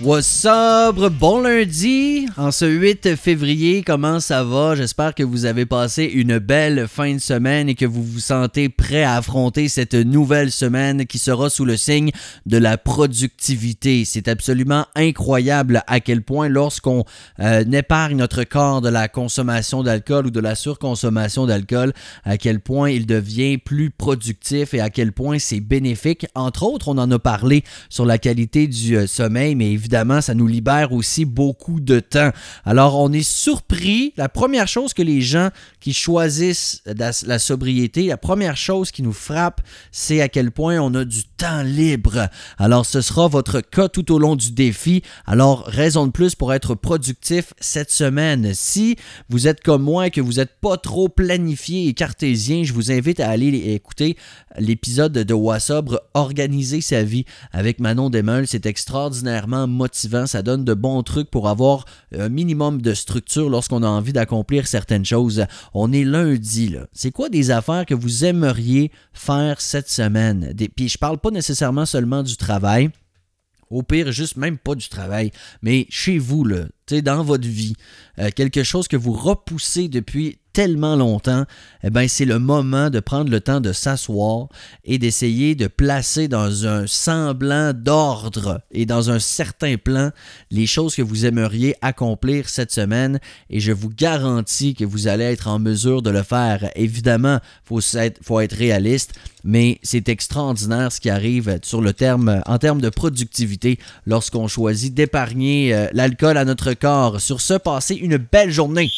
What's up? Bon lundi, en ce 8 février, comment ça va? J'espère que vous avez passé une belle fin de semaine et que vous vous sentez prêt à affronter cette nouvelle semaine qui sera sous le signe de la productivité. C'est absolument incroyable à quel point lorsqu'on euh, épargne notre corps de la consommation d'alcool ou de la surconsommation d'alcool, à quel point il devient plus productif et à quel point c'est bénéfique. Entre autres, on en a parlé sur la qualité du euh, sommeil, mais évidemment, évidemment, ça nous libère aussi beaucoup de temps. Alors, on est surpris. La première chose que les gens qui choisissent la sobriété, la première chose qui nous frappe, c'est à quel point on a du temps libre. Alors, ce sera votre cas tout au long du défi. Alors, raison de plus pour être productif cette semaine. Si vous êtes comme moi et que vous n'êtes pas trop planifié et cartésien, je vous invite à aller écouter l'épisode de Wassobre Organiser sa vie avec Manon Demeul. C'est extraordinairement motivant, ça donne de bons trucs pour avoir un minimum de structure lorsqu'on a envie d'accomplir certaines choses. On est lundi, là. C'est quoi des affaires que vous aimeriez faire cette semaine? Puis je parle pas nécessairement seulement du travail. Au pire, juste même pas du travail, mais chez vous, là, dans votre vie, euh, quelque chose que vous repoussez depuis tellement longtemps, eh bien, c'est le moment de prendre le temps de s'asseoir et d'essayer de placer dans un semblant d'ordre et dans un certain plan les choses que vous aimeriez accomplir cette semaine et je vous garantis que vous allez être en mesure de le faire. Évidemment, il faut être, faut être réaliste, mais c'est extraordinaire ce qui arrive sur le terme, en termes de productivité lorsqu'on choisit d'épargner euh, l'alcool à notre corps. Sur ce, passez une belle journée.